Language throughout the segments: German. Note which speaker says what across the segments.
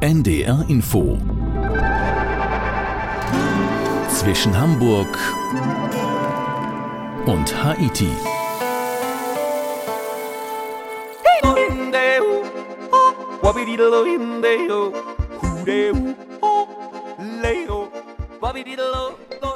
Speaker 1: NDR Info zwischen Hamburg und Haiti.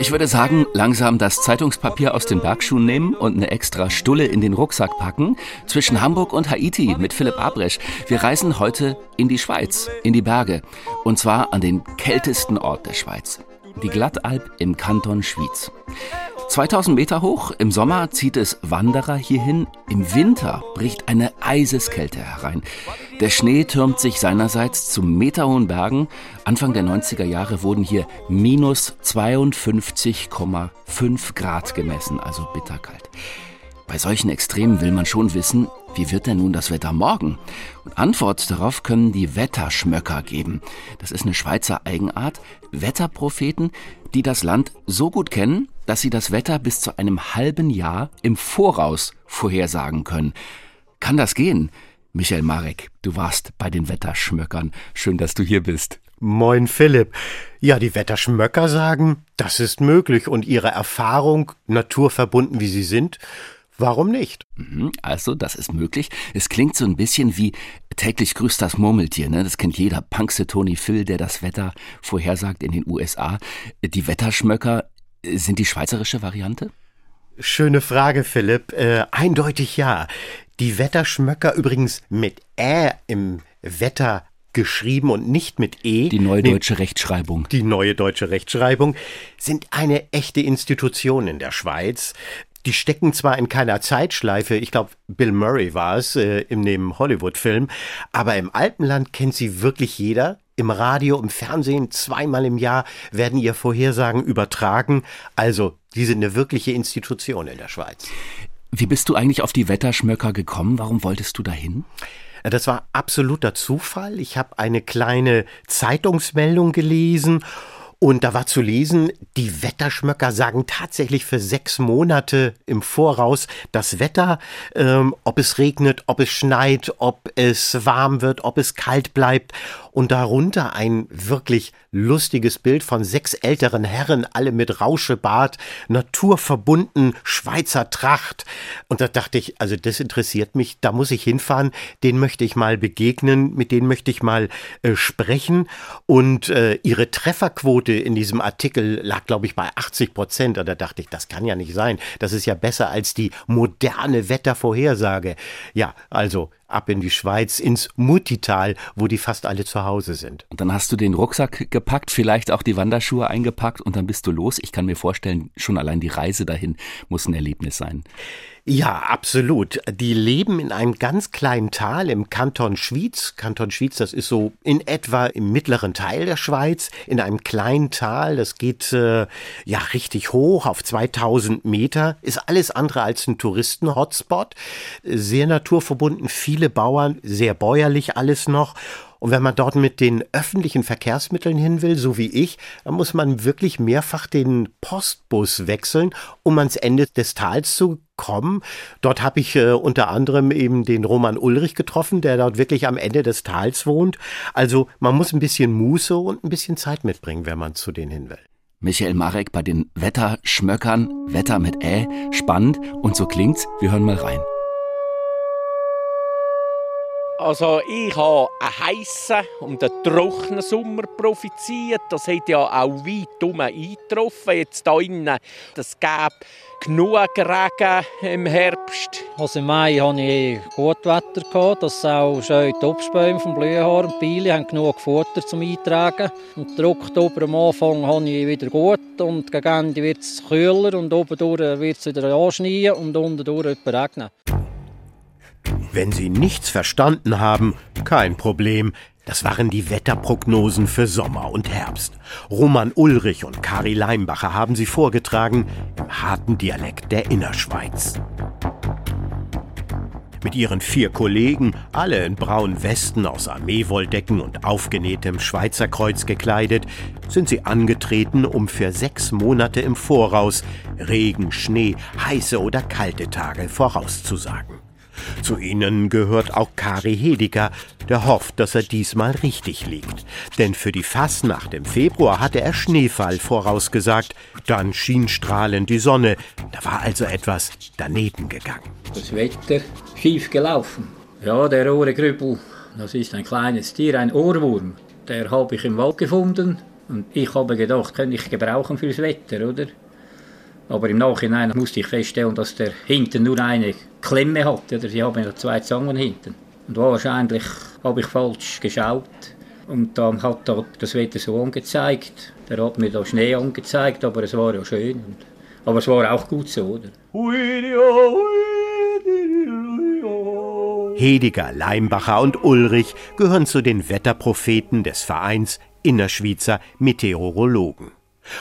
Speaker 1: Ich würde sagen, langsam das Zeitungspapier aus den Bergschuhen nehmen und eine extra Stulle in den Rucksack packen. Zwischen Hamburg und Haiti mit Philipp Abresch. Wir reisen heute in die Schweiz, in die Berge. Und zwar an den kältesten Ort der Schweiz. Die Glattalp im Kanton Schwyz. 2000 Meter hoch, im Sommer zieht es Wanderer hierhin, im Winter bricht eine Eiseskälte herein. Der Schnee türmt sich seinerseits zu meterhohen Bergen. Anfang der 90er Jahre wurden hier minus 52,5 Grad gemessen, also bitterkalt. Bei solchen Extremen will man schon wissen, wie wird denn nun das Wetter morgen? Und Antwort darauf können die Wetterschmöcker geben. Das ist eine Schweizer Eigenart. Wetterpropheten, die das Land so gut kennen, dass sie das Wetter bis zu einem halben Jahr im Voraus vorhersagen können. Kann das gehen? Michael Marek, du warst bei den Wetterschmöckern. Schön, dass du hier bist.
Speaker 2: Moin Philipp. Ja, die Wetterschmöcker sagen, das ist möglich und ihre Erfahrung, naturverbunden wie sie sind, Warum nicht?
Speaker 1: Mhm, also, das ist möglich. Es klingt so ein bisschen wie täglich grüßt das Murmeltier. Ne? Das kennt jeder Punkse Tony Phil, der das Wetter vorhersagt in den USA. Die Wetterschmöcker sind die schweizerische Variante?
Speaker 2: Schöne Frage, Philipp. Äh, eindeutig ja. Die Wetterschmöcker übrigens mit Ä im Wetter geschrieben und nicht mit E.
Speaker 1: Die neue deutsche Rechtschreibung.
Speaker 2: Die neue deutsche Rechtschreibung sind eine echte Institution in der Schweiz. Die stecken zwar in keiner Zeitschleife, ich glaube, Bill Murray war es äh, im dem Hollywood-Film, aber im Alpenland kennt sie wirklich jeder. Im Radio, im Fernsehen, zweimal im Jahr werden ihr Vorhersagen übertragen. Also, die sind eine wirkliche Institution in der Schweiz.
Speaker 1: Wie bist du eigentlich auf die Wetterschmöcker gekommen? Warum wolltest du dahin?
Speaker 2: Das war absoluter Zufall. Ich habe eine kleine Zeitungsmeldung gelesen und da war zu lesen, die Wetterschmöcker sagen tatsächlich für sechs Monate im Voraus das Wetter, ähm, ob es regnet, ob es schneit, ob es warm wird, ob es kalt bleibt. Und darunter ein wirklich lustiges Bild von sechs älteren Herren, alle mit Rauschebart, naturverbunden, Schweizer Tracht. Und da dachte ich, also das interessiert mich, da muss ich hinfahren, den möchte ich mal begegnen, mit denen möchte ich mal äh, sprechen. Und äh, ihre Trefferquote in diesem Artikel lag, glaube ich, bei 80 Prozent. Und da dachte ich, das kann ja nicht sein. Das ist ja besser als die moderne Wettervorhersage. Ja, also ab in die Schweiz, ins Muttital, wo die fast alle zu Hause sind.
Speaker 1: Und dann hast du den Rucksack gepackt, vielleicht auch die Wanderschuhe eingepackt und dann bist du los. Ich kann mir vorstellen, schon allein die Reise dahin muss ein Erlebnis sein.
Speaker 2: Ja, absolut. Die leben in einem ganz kleinen Tal im Kanton Schwyz. Kanton Schwyz, das ist so in etwa im mittleren Teil der Schweiz, in einem kleinen Tal. Das geht äh, ja richtig hoch auf 2000 Meter. Ist alles andere als ein Touristen-Hotspot. Sehr naturverbunden, viele Bauern, sehr bäuerlich alles noch. Und wenn man dort mit den öffentlichen Verkehrsmitteln hin will, so wie ich, dann muss man wirklich mehrfach den Postbus wechseln, um ans Ende des Tals zu kommen. Dort habe ich äh, unter anderem eben den Roman Ulrich getroffen, der dort wirklich am Ende des Tals wohnt. Also man muss ein bisschen Muße und ein bisschen Zeit mitbringen, wenn man zu denen hin will.
Speaker 1: Michael Marek bei den Wetterschmöckern, Wetter mit Ä, spannend und so klingt's. Wir hören mal rein.
Speaker 3: Also ich habe einen heissen und einen trockenen Sommer profitiert. Das hat ja auch weit um eingetroffen. Jetzt hier innen, das gab genug Regen im Herbst.
Speaker 4: Also im Mai hatte ich gut Wetter. Das auch schön die Obstbäume vom Blühhorn und Pile haben genug Futter zum Eintragen. Und der Oktober am Anfang habe ich wieder gut und gegen Ende wird es kühler und oben wird es wieder anschneien und unten durch regnen.
Speaker 2: Wenn Sie nichts verstanden haben, kein Problem. Das waren die Wetterprognosen für Sommer und Herbst. Roman Ulrich und Kari Leimbacher haben sie vorgetragen im harten Dialekt der Innerschweiz. Mit ihren vier Kollegen, alle in braunen Westen aus Armeewolldecken und aufgenähtem Schweizer Kreuz gekleidet, sind sie angetreten, um für sechs Monate im Voraus Regen, Schnee, heiße oder kalte Tage vorauszusagen. Zu ihnen gehört auch Kari Hediger, der hofft, dass er diesmal richtig liegt. Denn für die Fastnacht im Februar hatte er Schneefall vorausgesagt. Dann schien strahlend die Sonne. Da war also etwas daneben gegangen.
Speaker 5: Das Wetter schief gelaufen. Ja, der Ohrengrübel, das ist ein kleines Tier, ein Ohrwurm. Der habe ich im Wald gefunden und ich habe gedacht, könnte ich gebrauchen fürs Wetter, oder? Aber im Nachhinein musste ich feststellen, dass der hinten nur eine Klemme hat. Oder sie haben ja zwei Zangen hinten. Und wahrscheinlich habe ich falsch geschaut. Und dann hat da das Wetter so angezeigt. Der hat mir da Schnee angezeigt, aber es war ja schön. Aber es war auch gut so, oder?
Speaker 2: Hediger, Leimbacher und Ulrich gehören zu den Wetterpropheten des Vereins Innerschweizer Meteorologen.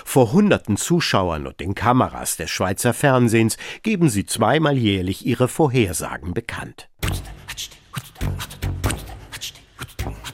Speaker 2: Vor hunderten Zuschauern und den Kameras des Schweizer Fernsehens geben sie zweimal jährlich ihre Vorhersagen bekannt.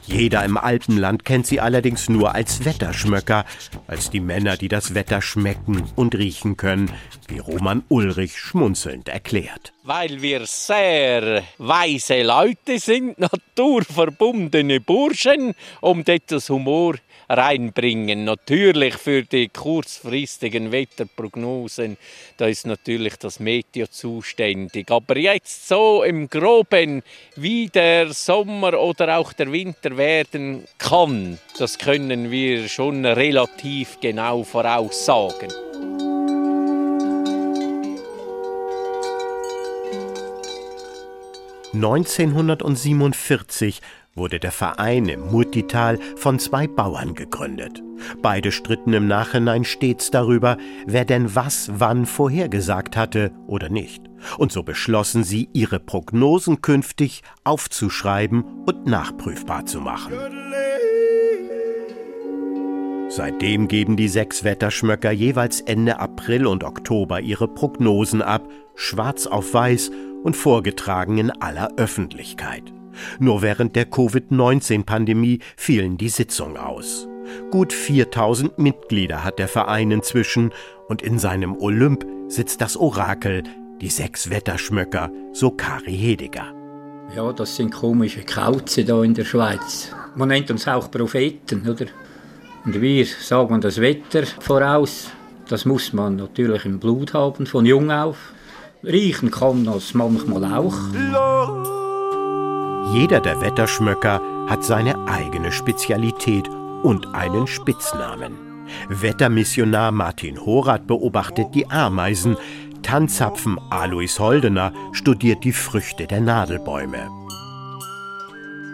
Speaker 2: Jeder im Alpenland kennt sie allerdings nur als Wetterschmöcker, als die Männer, die das Wetter schmecken und riechen können, wie Roman Ulrich schmunzelnd erklärt.
Speaker 3: Weil wir sehr weise Leute sind, naturverbundene Burschen, um etwas Humor reinbringen. Natürlich für die kurzfristigen Wetterprognosen, da ist natürlich das Meteo zuständig. Aber jetzt so im Groben, wie der Sommer oder auch der Winter werden kann, das können wir schon relativ genau voraussagen.
Speaker 2: 1947 wurde der Verein im Murtital von zwei Bauern gegründet. Beide stritten im Nachhinein stets darüber, wer denn was wann vorhergesagt hatte oder nicht. Und so beschlossen sie, ihre Prognosen künftig aufzuschreiben und nachprüfbar zu machen. Seitdem geben die sechs Wetterschmöcker jeweils Ende April und Oktober ihre Prognosen ab, schwarz auf weiß und vorgetragen in aller Öffentlichkeit. Nur während der Covid-19-Pandemie fielen die Sitzungen aus. Gut 4000 Mitglieder hat der Verein inzwischen und in seinem Olymp sitzt das Orakel, die sechs Wetterschmöcker, so Kari Hediger.
Speaker 5: Ja, das sind komische Kauze da in der Schweiz. Man nennt uns auch Propheten, oder? Und wir sagen das Wetter voraus. Das muss man natürlich im Blut haben, von jung auf. Riechen kann das manchmal auch.
Speaker 2: Jeder der Wetterschmöcker hat seine eigene Spezialität und einen Spitznamen. Wettermissionar Martin Horath beobachtet die Ameisen, Tanzapfen Alois Holdener studiert die Früchte der Nadelbäume.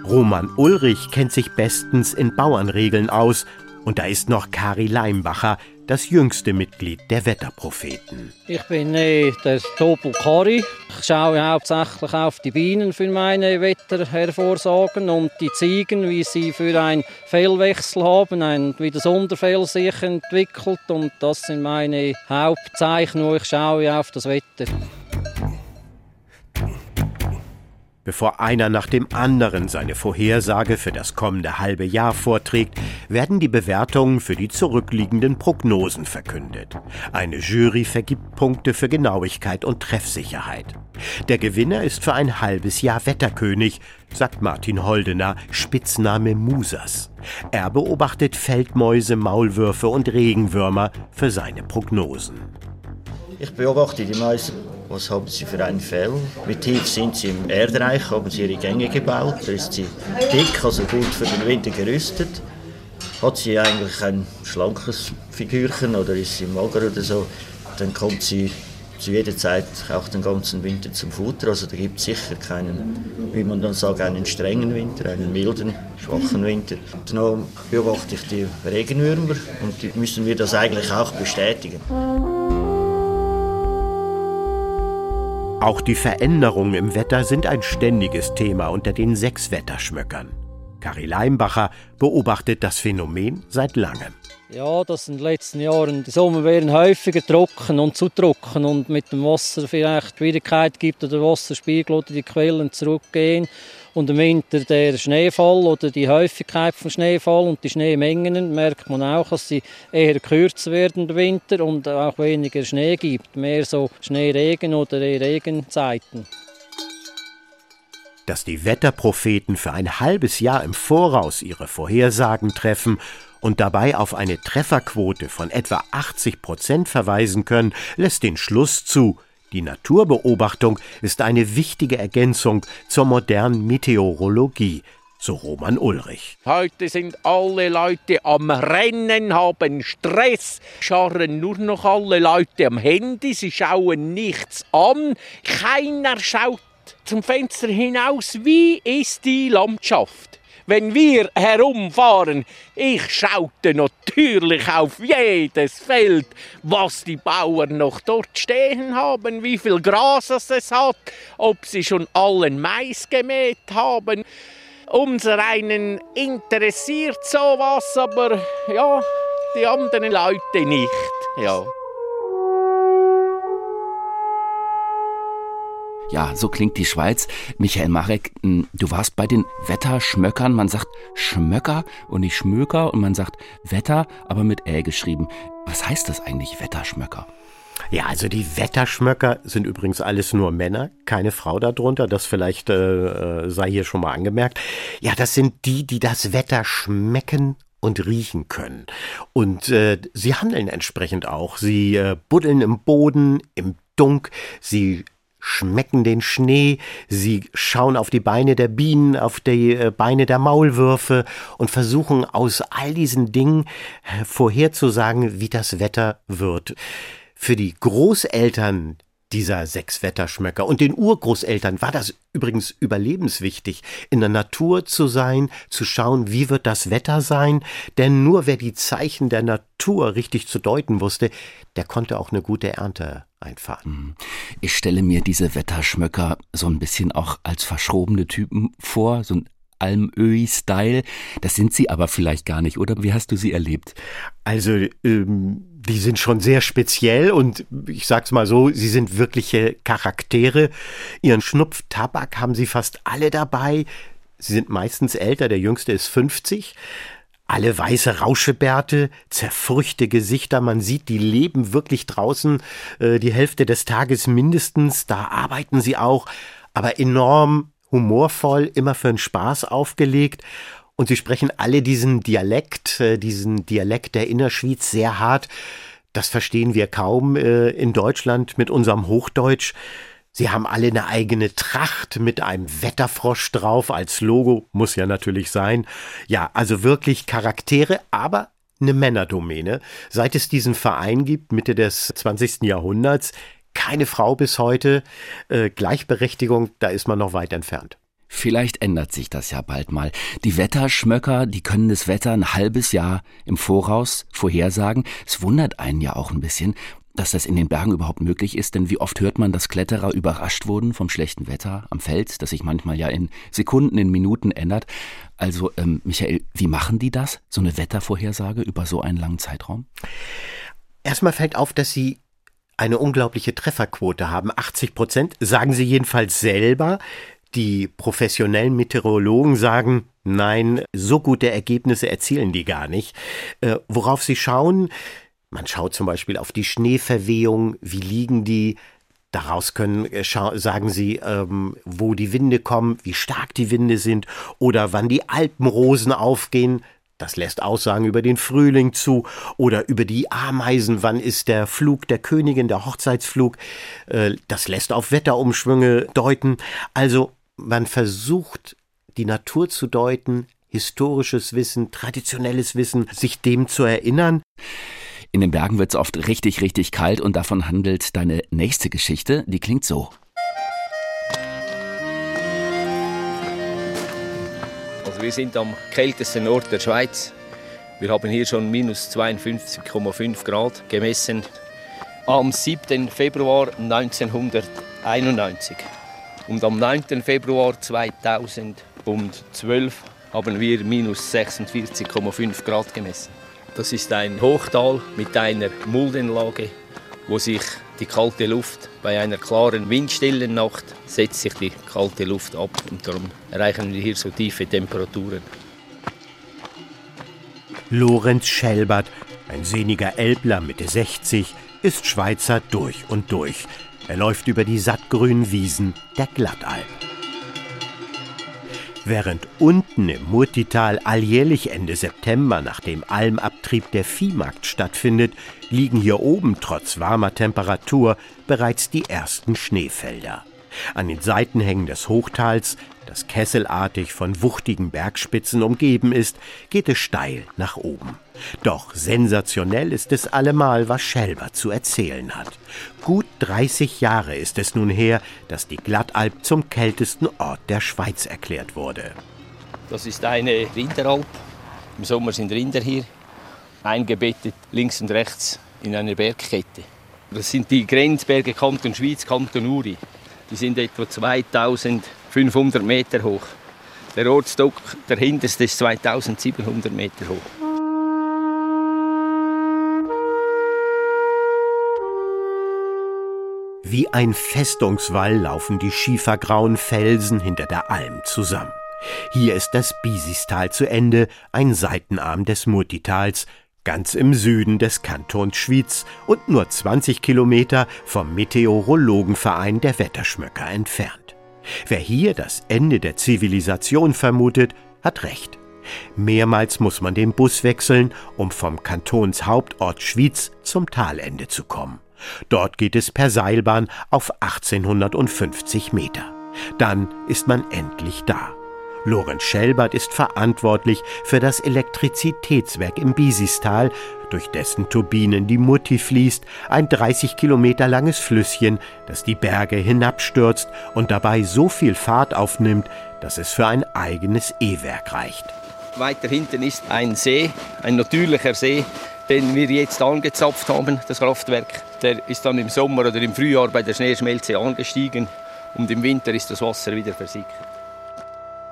Speaker 2: Roman Ulrich kennt sich bestens in Bauernregeln aus und da ist noch Kari Leimbacher, das jüngste Mitglied der Wetterpropheten.
Speaker 4: Ich bin äh, der Topel Kari. Ich schaue hauptsächlich auf die Bienen für meine Wetterhervorsagen und die Ziegen, wie sie für einen Fellwechsel haben, ein, wie das Unterfell sich entwickelt. Und das sind meine Hauptzeichen, wo ich schaue auf das Wetter.
Speaker 2: Bevor einer nach dem anderen seine Vorhersage für das kommende halbe Jahr vorträgt, werden die Bewertungen für die zurückliegenden Prognosen verkündet. Eine Jury vergibt Punkte für Genauigkeit und Treffsicherheit. Der Gewinner ist für ein halbes Jahr Wetterkönig, sagt Martin Holdener, Spitzname Musas. Er beobachtet Feldmäuse, Maulwürfe und Regenwürmer für seine Prognosen.
Speaker 6: Ich beobachte die Mäuse was haben sie für ein Fell? Wie tief sind sie im Erdreich? Haben sie ihre Gänge gebaut? Ist sie dick, also gut für den Winter gerüstet? Hat sie eigentlich ein schlankes Figürchen oder ist sie mager oder so? Dann kommt sie zu jeder Zeit auch den ganzen Winter zum Futter. Also da gibt es sicher keinen, wie man dann sagt, einen strengen Winter, einen milden, schwachen Winter. Dann beobachte ich die Regenwürmer und die müssen wir das eigentlich auch bestätigen.
Speaker 2: Auch die Veränderungen im Wetter sind ein ständiges Thema unter den sechs Wetterschmöckern. Kari Leimbacher beobachtet das Phänomen seit langem.
Speaker 4: Ja, das in den letzten Jahren. Die Sommer werden häufiger trocken und zu trocken und mit dem Wasser vielleicht Schwierigkeit gibt oder der Wasserspiegel oder die Quellen zurückgehen und im Winter der Schneefall oder die Häufigkeit von Schneefall und die Schneemengen merkt man auch, dass sie eher kürzer werden im Winter und auch weniger Schnee gibt, mehr so Schneeregen oder Regenzeiten.
Speaker 2: dass die Wetterpropheten für ein halbes Jahr im Voraus ihre Vorhersagen treffen und dabei auf eine Trefferquote von etwa 80 Prozent verweisen können, lässt den Schluss zu, die Naturbeobachtung ist eine wichtige Ergänzung zur modernen Meteorologie, so Roman Ulrich.
Speaker 3: Heute sind alle Leute am Rennen, haben Stress, scharren nur noch alle Leute am Handy, sie schauen nichts an, keiner schaut zum Fenster hinaus, wie ist die Landschaft? Wenn wir herumfahren, ich schaute natürlich auf jedes Feld, was die Bauern noch dort stehen haben, wie viel Gras es hat, ob sie schon allen Mais gemäht haben. Unser einen interessiert sowas, aber ja, die anderen Leute nicht. Ja.
Speaker 1: Ja, so klingt die Schweiz. Michael Marek, hm, du warst bei den Wetterschmöckern. Man sagt Schmöcker und nicht Schmöker und man sagt Wetter, aber mit Ä geschrieben. Was heißt das eigentlich, Wetterschmöcker?
Speaker 2: Ja, also die Wetterschmöcker sind übrigens alles nur Männer, keine Frau darunter. Das vielleicht äh, äh sei hier schon mal angemerkt. Ja, das sind die, die das Wetter schmecken und riechen können. Und äh, sie handeln entsprechend auch. Sie äh, buddeln im Boden, im Dunk, sie schmecken den Schnee, sie schauen auf die Beine der Bienen, auf die äh, Beine der Maulwürfe und versuchen aus all diesen Dingen vorherzusagen, wie das Wetter wird. Für die Großeltern dieser sechs Wetterschmöcker und den Urgroßeltern war das übrigens überlebenswichtig, in der Natur zu sein, zu schauen, wie wird das Wetter sein, denn nur wer die Zeichen der Natur richtig zu deuten wusste, der konnte auch eine gute Ernte einfahren.
Speaker 1: Ich stelle mir diese Wetterschmöcker so ein bisschen auch als verschrobene Typen vor, so ein Almöhi-Style. Das sind sie aber vielleicht gar nicht, oder? Wie hast du sie erlebt?
Speaker 2: Also, ähm, die sind schon sehr speziell und ich sag's mal so, sie sind wirkliche Charaktere. Ihren Schnupftabak haben sie fast alle dabei. Sie sind meistens älter, der jüngste ist 50. Alle weiße Rauschebärte, zerfurchte Gesichter, man sieht, die leben wirklich draußen äh, die Hälfte des Tages mindestens, da arbeiten sie auch, aber enorm humorvoll, immer für einen Spaß aufgelegt. Und sie sprechen alle diesen Dialekt, äh, diesen Dialekt der Innerschweiz sehr hart. Das verstehen wir kaum äh, in Deutschland mit unserem Hochdeutsch. Sie haben alle eine eigene Tracht mit einem Wetterfrosch drauf als Logo, muss ja natürlich sein. Ja, also wirklich Charaktere, aber eine Männerdomäne. Seit es diesen Verein gibt, Mitte des 20. Jahrhunderts, keine Frau bis heute. Äh, Gleichberechtigung, da ist man noch weit entfernt.
Speaker 1: Vielleicht ändert sich das ja bald mal. Die Wetterschmöcker, die können das Wetter ein halbes Jahr im Voraus vorhersagen. Es wundert einen ja auch ein bisschen, dass das in den Bergen überhaupt möglich ist, denn wie oft hört man, dass Kletterer überrascht wurden vom schlechten Wetter am Feld, das sich manchmal ja in Sekunden, in Minuten ändert. Also, ähm, Michael, wie machen die das, so eine Wettervorhersage über so einen langen Zeitraum?
Speaker 2: Erstmal fällt auf, dass sie eine unglaubliche Trefferquote haben. 80 Prozent, sagen sie jedenfalls selber. Die professionellen Meteorologen sagen, nein, so gute Ergebnisse erzielen die gar nicht. Äh, worauf sie schauen, man schaut zum Beispiel auf die Schneeverwehung, wie liegen die, Daraus können äh, sagen sie, ähm, wo die Winde kommen, wie stark die Winde sind oder wann die Alpenrosen aufgehen. Das lässt Aussagen über den Frühling zu oder über die Ameisen, wann ist der Flug der Königin, der Hochzeitsflug. Äh, das lässt auf Wetterumschwünge deuten. Also man versucht, die Natur zu deuten, historisches Wissen, traditionelles Wissen, sich dem zu erinnern.
Speaker 1: In den Bergen wird es oft richtig, richtig kalt und davon handelt deine nächste Geschichte. Die klingt so.
Speaker 7: Also wir sind am kältesten Ort der Schweiz. Wir haben hier schon minus 52,5 Grad gemessen. Am 7. Februar 1991. Und am 9. Februar 2012 haben wir minus 46,5 Grad gemessen. Das ist ein Hochtal mit einer Muldenlage, wo sich die kalte Luft bei einer klaren windstillen Nacht setzt sich die kalte Luft ab und darum erreichen wir hier so tiefe Temperaturen.
Speaker 2: Lorenz Schelbert, ein sehniger Elbler Mitte 60, ist Schweizer durch und durch. Er läuft über die sattgrünen Wiesen der Glattalp. Während unten im Murtital alljährlich Ende September nach dem Almabtrieb der Viehmarkt stattfindet, liegen hier oben trotz warmer Temperatur bereits die ersten Schneefelder. An den Seitenhängen des Hochtals, das kesselartig von wuchtigen Bergspitzen umgeben ist, geht es steil nach oben. Doch sensationell ist es allemal, was Schelber zu erzählen hat. Gut 30 Jahre ist es nun her, dass die Glattalp zum kältesten Ort der Schweiz erklärt wurde.
Speaker 7: Das ist eine Rinderalp. Im Sommer sind Rinder hier, eingebettet links und rechts in einer Bergkette. Das sind die Grenzberge Kanton Schweiz, Kanton Uri. Die sind etwa 2500 Meter hoch. Der Ortstock, der hinterste, ist 2700 Meter hoch.
Speaker 2: Wie ein Festungswall laufen die schiefergrauen Felsen hinter der Alm zusammen. Hier ist das Bisistal zu Ende, ein Seitenarm des Murtitals, ganz im Süden des Kantons Schwyz und nur 20 Kilometer vom Meteorologenverein der Wetterschmöcker entfernt. Wer hier das Ende der Zivilisation vermutet, hat recht. Mehrmals muss man den Bus wechseln, um vom Kantonshauptort Schwyz zum Talende zu kommen. Dort geht es per Seilbahn auf 1850 Meter. Dann ist man endlich da. Lorenz Schelbert ist verantwortlich für das Elektrizitätswerk im Bisistal, durch dessen Turbinen die Mutti fließt, ein 30 Kilometer langes Flüsschen, das die Berge hinabstürzt und dabei so viel Fahrt aufnimmt, dass es für ein eigenes E-Werk reicht.
Speaker 7: Weiter hinten ist ein See, ein natürlicher See, den wir jetzt angezapft haben, das Kraftwerk. Der ist dann im Sommer oder im Frühjahr bei der Schneeschmelze angestiegen und im Winter ist das Wasser wieder versickert.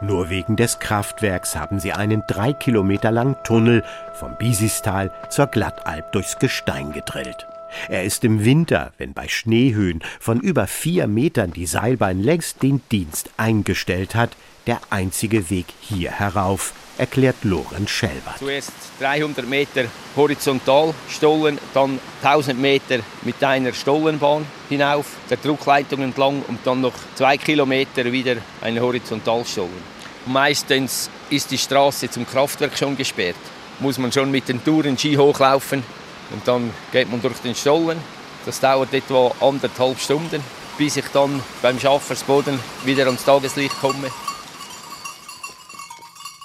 Speaker 2: Nur wegen des Kraftwerks haben sie einen drei Kilometer langen Tunnel vom Bisistal zur Glattalp durchs Gestein gedrillt. Er ist im Winter, wenn bei Schneehöhen von über vier Metern die Seilbahn längst den Dienst eingestellt hat, der einzige Weg hier herauf, erklärt Lorenz Schelbert.
Speaker 7: Zuerst 300 Meter horizontal Stollen, dann 1000 Meter mit einer Stollenbahn hinauf, der Druckleitung entlang und dann noch zwei Kilometer wieder eine Horizontalstollen. Meistens ist die Straße zum Kraftwerk schon gesperrt. Muss man schon mit den Touren Ski hochlaufen und dann geht man durch den Stollen. Das dauert etwa anderthalb Stunden, bis ich dann beim Schaffersboden wieder ans Tageslicht komme.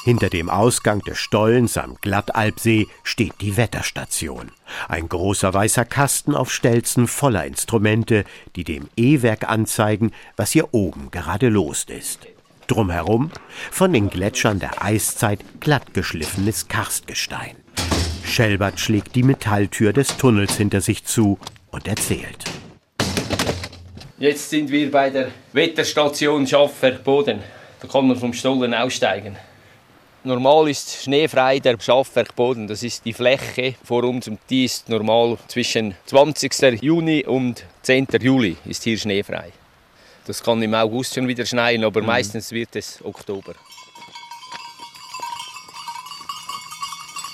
Speaker 2: Hinter dem Ausgang des Stollens am Glattalpsee steht die Wetterstation. Ein großer weißer Kasten auf Stelzen voller Instrumente, die dem E-Werk anzeigen, was hier oben gerade los ist. Drumherum von den Gletschern der Eiszeit glattgeschliffenes Karstgestein. Schelbert schlägt die Metalltür des Tunnels hinter sich zu und erzählt.
Speaker 7: Jetzt sind wir bei der Wetterstation Schaffer Boden. Da kann man vom Stollen aussteigen. Normal ist schneefrei der Schaffwerkboden. Das ist die Fläche vor uns und die ist normal zwischen 20. Juni und 10. Juli ist hier schneefrei. Das kann im August schon wieder schneien, aber mhm. meistens wird es Oktober.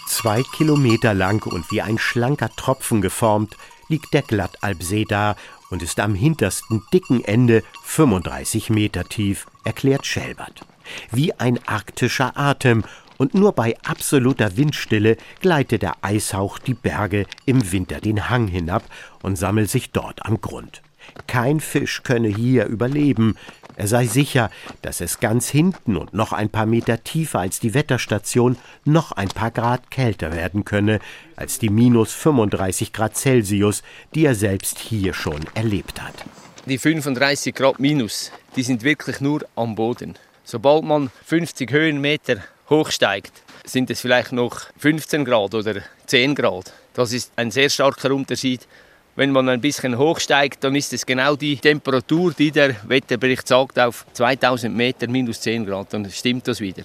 Speaker 2: Zwei Kilometer lang und wie ein schlanker Tropfen geformt, liegt der Glattalpsee da und ist am hintersten dicken Ende 35 Meter tief, erklärt Schelbert wie ein arktischer Atem, und nur bei absoluter Windstille gleite der Eishauch die Berge im Winter den Hang hinab und sammelt sich dort am Grund. Kein Fisch könne hier überleben. Er sei sicher, dass es ganz hinten und noch ein paar Meter tiefer als die Wetterstation noch ein paar Grad kälter werden könne als die minus 35 Grad Celsius, die er selbst hier schon erlebt hat.
Speaker 7: Die 35 Grad minus, die sind wirklich nur am Boden. Sobald man 50 Höhenmeter hochsteigt, sind es vielleicht noch 15 Grad oder 10 Grad. Das ist ein sehr starker Unterschied. Wenn man ein bisschen hochsteigt, dann ist es genau die Temperatur, die der Wetterbericht sagt, auf 2000 Meter minus 10 Grad. Dann stimmt das wieder.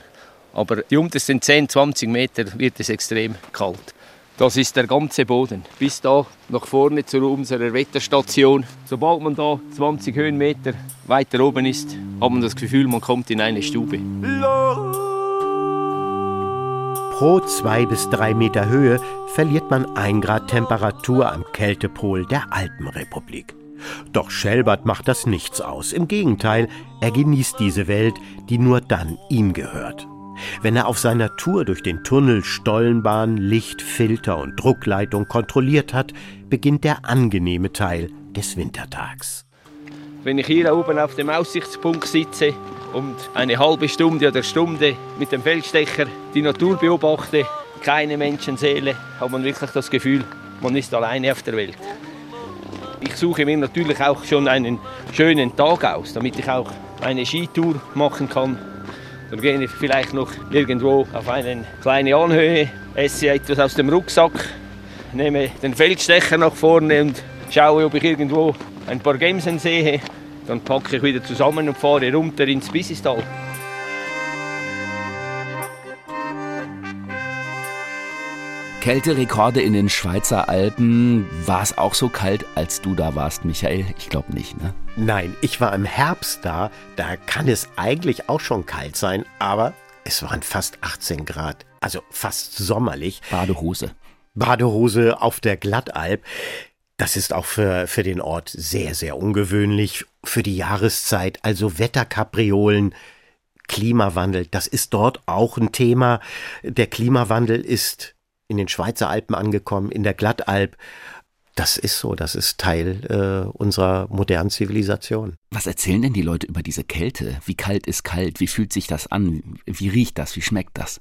Speaker 7: Aber die untersten 10, 20 Meter wird es extrem kalt. Das ist der ganze Boden. Bis da nach vorne zu unserer Wetterstation. Sobald man da 20 Höhenmeter weiter oben ist, hat man das Gefühl, man kommt in eine Stube.
Speaker 2: Pro zwei bis drei Meter Höhe verliert man ein Grad Temperatur am Kältepol der Alpenrepublik. Doch Schelbert macht das nichts aus. Im Gegenteil, er genießt diese Welt, die nur dann ihm gehört. Wenn er auf seiner Tour durch den Tunnel Stollenbahn, Licht, Filter und Druckleitung kontrolliert hat, beginnt der angenehme Teil des Wintertags.
Speaker 7: Wenn ich hier oben auf dem Aussichtspunkt sitze und eine halbe Stunde oder Stunde mit dem Feldstecher die Natur beobachte, keine Menschenseele, hat man wirklich das Gefühl, man ist alleine auf der Welt. Ich suche mir natürlich auch schon einen schönen Tag aus, damit ich auch eine Skitour machen kann. Dann gehe ich vielleicht noch irgendwo auf eine kleine Anhöhe, esse etwas aus dem Rucksack, nehme den Feldstecher nach vorne und schaue, ob ich irgendwo ein paar Gemsen sehe. Dann packe ich wieder zusammen und fahre runter ins Bisistal.
Speaker 1: Kälterekorde in den Schweizer Alpen. War es auch so kalt, als du da warst, Michael? Ich glaube nicht, ne?
Speaker 2: Nein, ich war im Herbst da. Da kann es eigentlich auch schon kalt sein, aber es waren fast 18 Grad. Also fast sommerlich.
Speaker 1: Badehose.
Speaker 2: Badehose auf der Glattalp. Das ist auch für, für den Ort sehr, sehr ungewöhnlich. Für die Jahreszeit, also Wetterkapriolen, Klimawandel, das ist dort auch ein Thema. Der Klimawandel ist in den Schweizer Alpen angekommen, in der Glattalp. Das ist so, das ist Teil äh, unserer modernen Zivilisation.
Speaker 1: Was erzählen denn die Leute über diese Kälte? Wie kalt ist kalt? Wie fühlt sich das an? Wie riecht das? Wie schmeckt das?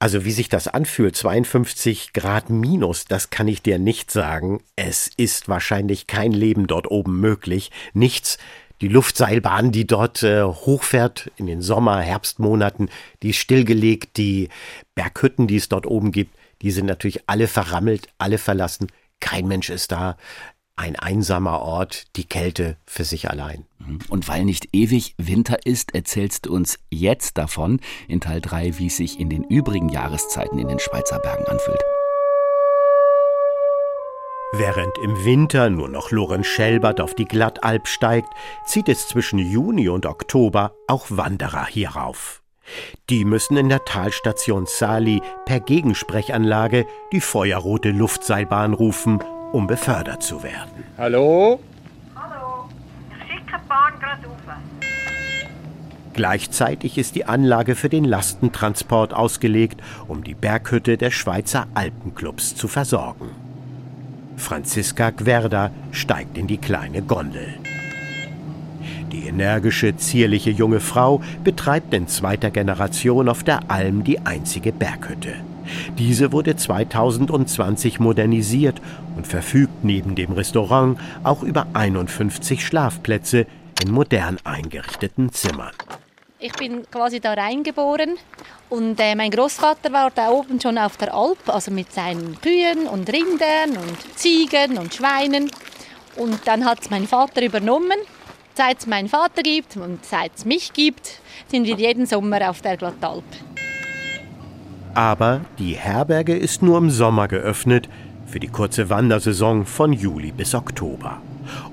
Speaker 2: Also wie sich das anfühlt, 52 Grad minus, das kann ich dir nicht sagen. Es ist wahrscheinlich kein Leben dort oben möglich. Nichts. Die Luftseilbahn, die dort äh, hochfährt in den Sommer-, Herbstmonaten, die ist stillgelegt. Die Berghütten, die es dort oben gibt, die sind natürlich alle verrammelt, alle verlassen. Kein Mensch ist da. Ein einsamer Ort, die Kälte für sich allein.
Speaker 1: Mhm. Und weil nicht ewig Winter ist, erzählst du uns jetzt davon in Teil 3, wie es sich in den übrigen Jahreszeiten in den Schweizer Bergen anfühlt.
Speaker 2: Während im Winter nur noch Lorenz Schelbert auf die Glattalp steigt, zieht es zwischen Juni und Oktober auch Wanderer hierauf. Die müssen in der Talstation Sali per Gegensprechanlage die feuerrote Luftseilbahn rufen, um befördert zu werden.
Speaker 3: Hallo?
Speaker 8: Hallo, ich schicke Bahn gerade.
Speaker 2: Gleichzeitig ist die Anlage für den Lastentransport ausgelegt, um die Berghütte der Schweizer Alpenclubs zu versorgen. Franziska Gwerda steigt in die kleine Gondel. Die energische, zierliche junge Frau betreibt in zweiter Generation auf der Alm die einzige Berghütte. Diese wurde 2020 modernisiert und verfügt neben dem Restaurant auch über 51 Schlafplätze in modern eingerichteten Zimmern.
Speaker 9: Ich bin quasi da reingeboren und äh, mein Großvater war da oben schon auf der Alp, also mit seinen Kühen und Rindern und Ziegen und Schweinen. Und dann hat es mein Vater übernommen. Seit es meinen Vater gibt und seit es mich gibt, sind wir jeden Sommer auf der Glattalp.
Speaker 2: Aber die Herberge ist nur im Sommer geöffnet, für die kurze Wandersaison von Juli bis Oktober.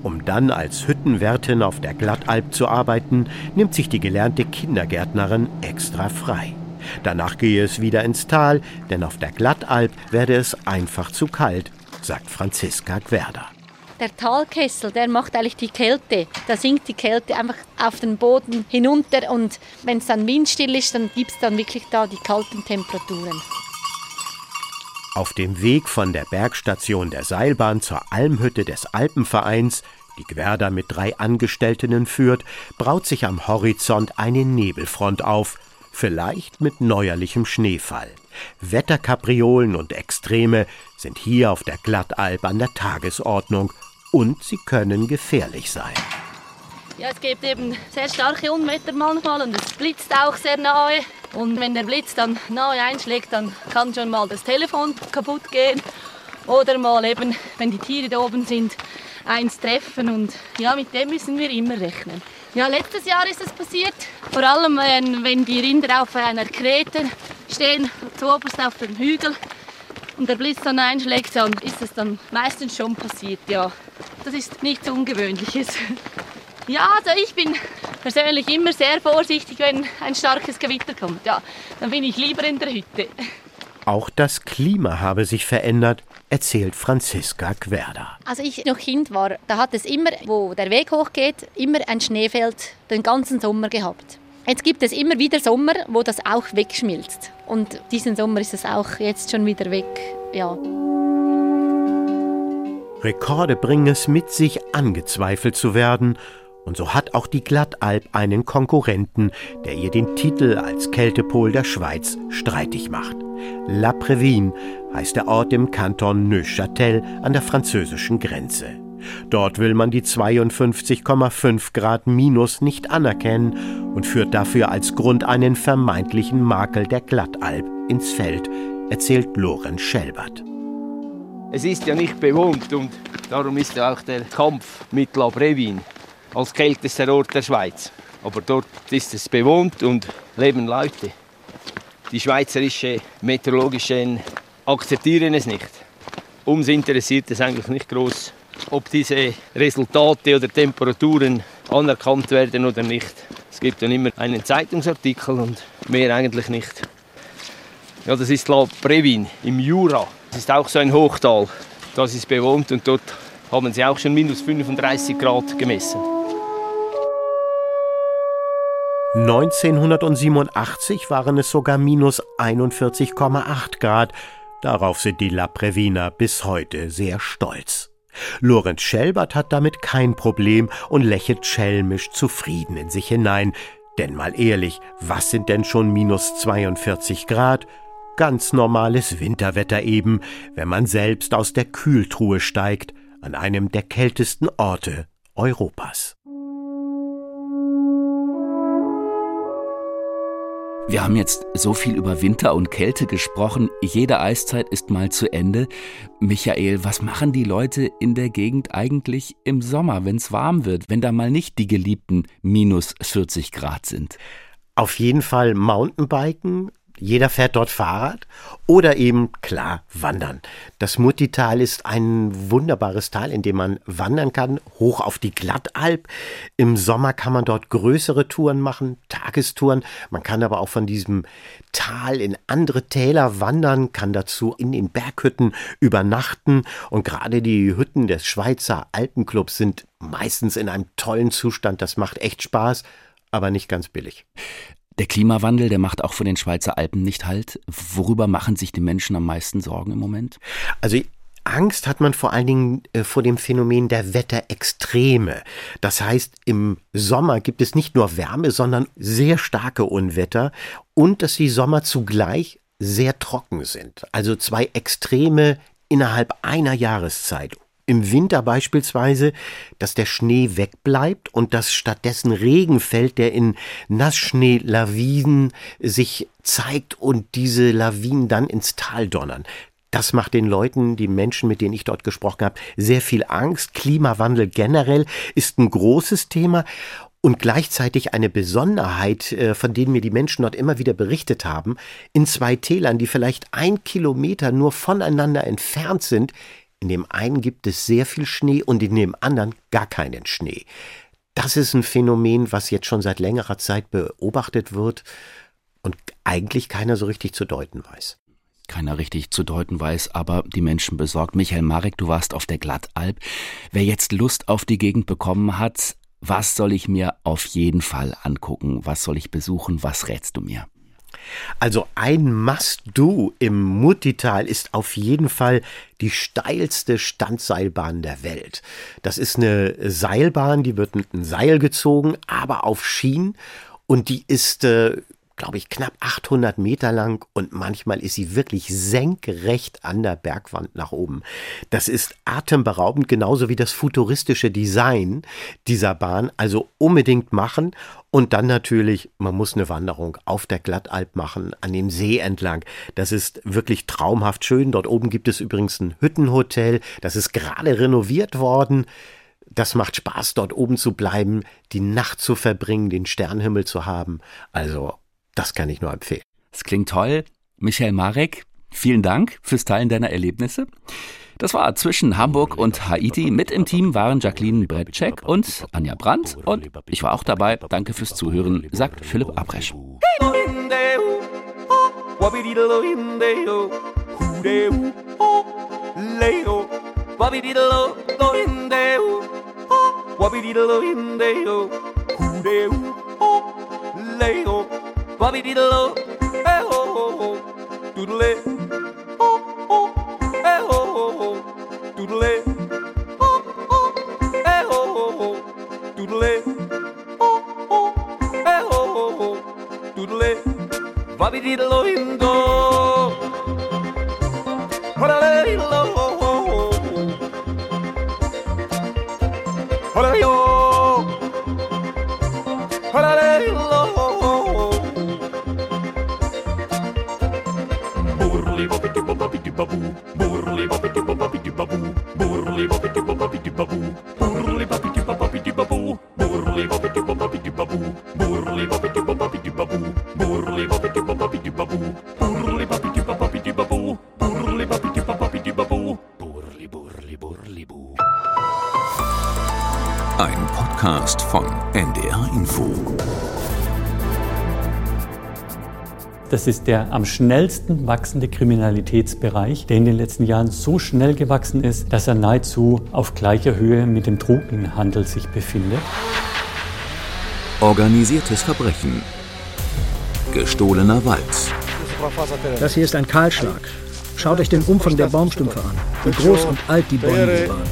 Speaker 2: Um dann als Hüttenwärtin auf der Glattalp zu arbeiten, nimmt sich die gelernte Kindergärtnerin extra frei. Danach gehe es wieder ins Tal, denn auf der Glattalp werde es einfach zu kalt, sagt Franziska Gwerder.
Speaker 9: Der Talkessel, der macht eigentlich die Kälte. Da sinkt die Kälte einfach auf den Boden hinunter und wenn es dann windstill ist, dann gibt es dann wirklich da die kalten Temperaturen.
Speaker 2: Auf dem Weg von der Bergstation der Seilbahn zur Almhütte des Alpenvereins, die Gwerda mit drei Angestellten führt, braut sich am Horizont eine Nebelfront auf, vielleicht mit neuerlichem Schneefall. Wetterkapriolen und Extreme sind hier auf der Glattalp an der Tagesordnung und sie können gefährlich sein.
Speaker 9: Ja, es gibt eben sehr starke Unwetter manchmal und es blitzt auch sehr nahe. Und wenn der Blitz dann nahe einschlägt, dann kann schon mal das Telefon kaputt gehen. Oder mal eben, wenn die Tiere da oben sind, eins treffen. Und ja, mit dem müssen wir immer rechnen. Ja, letztes Jahr ist es passiert. Vor allem, wenn, die Rinder auf einer Krete stehen, zuoberst auf dem Hügel und der Blitz dann einschlägt, dann ist es dann meistens schon passiert. Ja, das ist nichts Ungewöhnliches. Ja, also ich bin persönlich immer sehr vorsichtig, wenn ein starkes Gewitter kommt. Ja, dann bin ich lieber in der Hütte.
Speaker 2: Auch das Klima habe sich verändert, erzählt Franziska Gwerder.
Speaker 10: Als ich noch Kind war, da hat es immer, wo der Weg hochgeht, immer ein Schneefeld den ganzen Sommer gehabt. Jetzt gibt es immer wieder Sommer, wo das auch wegschmilzt. Und diesen Sommer ist es auch jetzt schon wieder weg. Ja.
Speaker 2: Rekorde bringen es mit sich, angezweifelt zu werden. Und so hat auch die Glattalp einen Konkurrenten, der ihr den Titel als Kältepol der Schweiz streitig macht. La Prévine heißt der Ort im Kanton Neuchâtel an der französischen Grenze. Dort will man die 52,5 Grad Minus nicht anerkennen und führt dafür als Grund einen vermeintlichen Makel der Glattalp ins Feld, erzählt Lorenz Schelbert.
Speaker 7: Es ist ja nicht bewohnt und darum ist ja auch der Kampf mit La Brevin als kältester Ort der Schweiz. Aber dort ist es bewohnt und leben Leute. Die schweizerische Meteorologischen akzeptieren es nicht. Uns interessiert es eigentlich nicht groß, ob diese Resultate oder Temperaturen anerkannt werden oder nicht. Es gibt dann immer einen Zeitungsartikel und mehr eigentlich nicht. Ja, das ist La Brevin im Jura. Das ist auch so ein Hochtal. Das ist bewohnt und dort haben sie auch schon minus 35 Grad gemessen.
Speaker 2: 1987 waren es sogar minus 41,8 Grad. Darauf sind die La Previner bis heute sehr stolz. Lorenz Schelbert hat damit kein Problem und lächelt schelmisch zufrieden in sich hinein. Denn mal ehrlich, was sind denn schon minus 42 Grad? Ganz normales Winterwetter eben, wenn man selbst aus der Kühltruhe steigt, an einem der kältesten Orte Europas.
Speaker 1: Wir haben jetzt so viel über Winter und Kälte gesprochen. Jede Eiszeit ist mal zu Ende. Michael, was machen die Leute in der Gegend eigentlich im Sommer, wenn es warm wird, wenn da mal nicht die geliebten minus 40 Grad sind?
Speaker 2: Auf jeden Fall Mountainbiken, jeder fährt dort Fahrrad oder eben, klar, wandern. Das Muttital ist ein wunderbares Tal, in dem man wandern kann, hoch auf die Glattalp. Im Sommer kann man dort größere Touren machen, Tagestouren. Man kann aber auch von diesem Tal in andere Täler wandern, kann dazu in den Berghütten übernachten. Und gerade die Hütten des Schweizer Alpenclubs sind meistens in einem tollen Zustand. Das macht echt Spaß aber nicht ganz billig.
Speaker 1: Der Klimawandel, der macht auch vor den Schweizer Alpen nicht halt. Worüber machen sich die Menschen am meisten Sorgen im Moment?
Speaker 2: Also Angst hat man vor allen Dingen äh, vor dem Phänomen der Wetterextreme. Das heißt, im Sommer gibt es nicht nur Wärme, sondern sehr starke Unwetter und dass die Sommer zugleich sehr trocken sind. Also zwei Extreme innerhalb einer Jahreszeit im Winter beispielsweise, dass der Schnee wegbleibt und dass stattdessen Regen fällt, der in Nassschneelawinen sich zeigt und diese Lawinen dann ins Tal donnern. Das macht den Leuten, die Menschen, mit denen ich dort gesprochen habe, sehr viel Angst. Klimawandel generell ist ein großes Thema und gleichzeitig eine Besonderheit, äh, von denen mir die Menschen dort immer wieder berichtet haben. In zwei Tälern, die vielleicht ein Kilometer nur voneinander entfernt sind, in dem einen gibt es sehr viel Schnee und in dem anderen gar keinen Schnee. Das ist ein Phänomen, was jetzt schon seit längerer Zeit beobachtet wird und eigentlich keiner so richtig zu deuten weiß.
Speaker 1: Keiner richtig zu deuten weiß, aber die Menschen besorgt. Michael Marek, du warst auf der Glattalp. Wer jetzt Lust auf die Gegend bekommen hat, was soll ich mir auf jeden Fall angucken? Was soll ich besuchen? Was rätst du mir?
Speaker 2: Also ein Must-Do im Muttital ist auf jeden Fall die steilste Standseilbahn der Welt. Das ist eine Seilbahn, die wird mit einem Seil gezogen, aber auf Schienen und die ist äh, glaube ich, knapp 800 Meter lang und manchmal ist sie wirklich senkrecht an der Bergwand nach oben. Das ist atemberaubend, genauso wie das futuristische Design dieser Bahn. Also unbedingt machen und dann natürlich, man muss eine Wanderung auf der Glattalp machen, an dem See entlang. Das ist wirklich traumhaft schön. Dort oben gibt es übrigens ein Hüttenhotel. Das ist gerade renoviert worden. Das macht Spaß, dort oben zu bleiben, die Nacht zu verbringen, den Sternhimmel zu haben. Also das kann ich nur empfehlen.
Speaker 1: Das klingt toll. Michael Marek, vielen Dank fürs Teilen deiner Erlebnisse. Das war zwischen Hamburg und Haiti. Mit im Team waren Jacqueline Bretschek und Anja Brandt. Und ich war auch dabei. Danke fürs Zuhören, sagt Philipp Abresch.
Speaker 11: Leo, wabididalo, eh ho ho ho, doodle, doodle, oh oh, eh ho ho ho, doodle, oh oh, eh ho ho ho, doodle, wabididalo indo.
Speaker 12: Ein NDR Info.
Speaker 13: Das ist der am schnellsten wachsende Kriminalitätsbereich, der in den letzten Jahren so schnell gewachsen ist, dass er nahezu auf gleicher Höhe mit dem Drogenhandel sich befindet.
Speaker 12: Organisiertes Verbrechen. Gestohlener Wald.
Speaker 14: Das hier ist ein Kahlschlag. Schaut euch den Umfang der Baumstümpfe an, wie groß und alt die Bäume waren.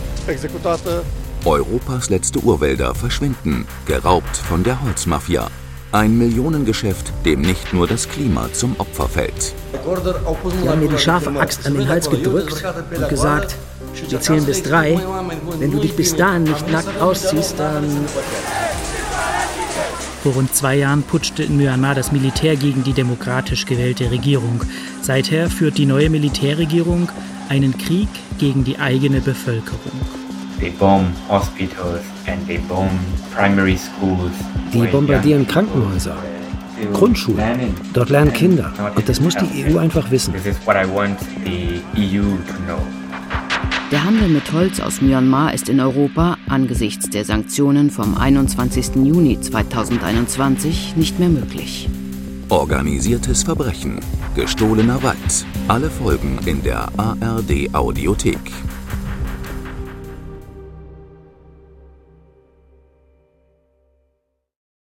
Speaker 12: Europas letzte Urwälder verschwinden, geraubt von der Holzmafia. Ein Millionengeschäft, dem nicht nur das Klima zum Opfer fällt.
Speaker 14: Sie haben mir die scharfe Axt an den Hals gedrückt und gesagt, wir zählen bis drei. Wenn du dich bis dahin nicht nackt ausziehst, dann...
Speaker 15: Vor rund zwei Jahren putschte in Myanmar das Militär gegen die demokratisch gewählte Regierung. Seither führt die neue Militärregierung einen Krieg gegen die eigene Bevölkerung.
Speaker 16: They bomb hospitals and they bomb primary schools.
Speaker 14: Die bombardieren Krankenhäuser, Grundschulen. Dort lernen Kinder. Und das muss die EU einfach wissen.
Speaker 16: This is what I want the EU to know.
Speaker 17: Der Handel mit Holz aus Myanmar ist in Europa angesichts der Sanktionen vom 21. Juni 2021 nicht mehr möglich.
Speaker 12: Organisiertes Verbrechen. Gestohlener Wald. Alle Folgen in der ARD Audiothek.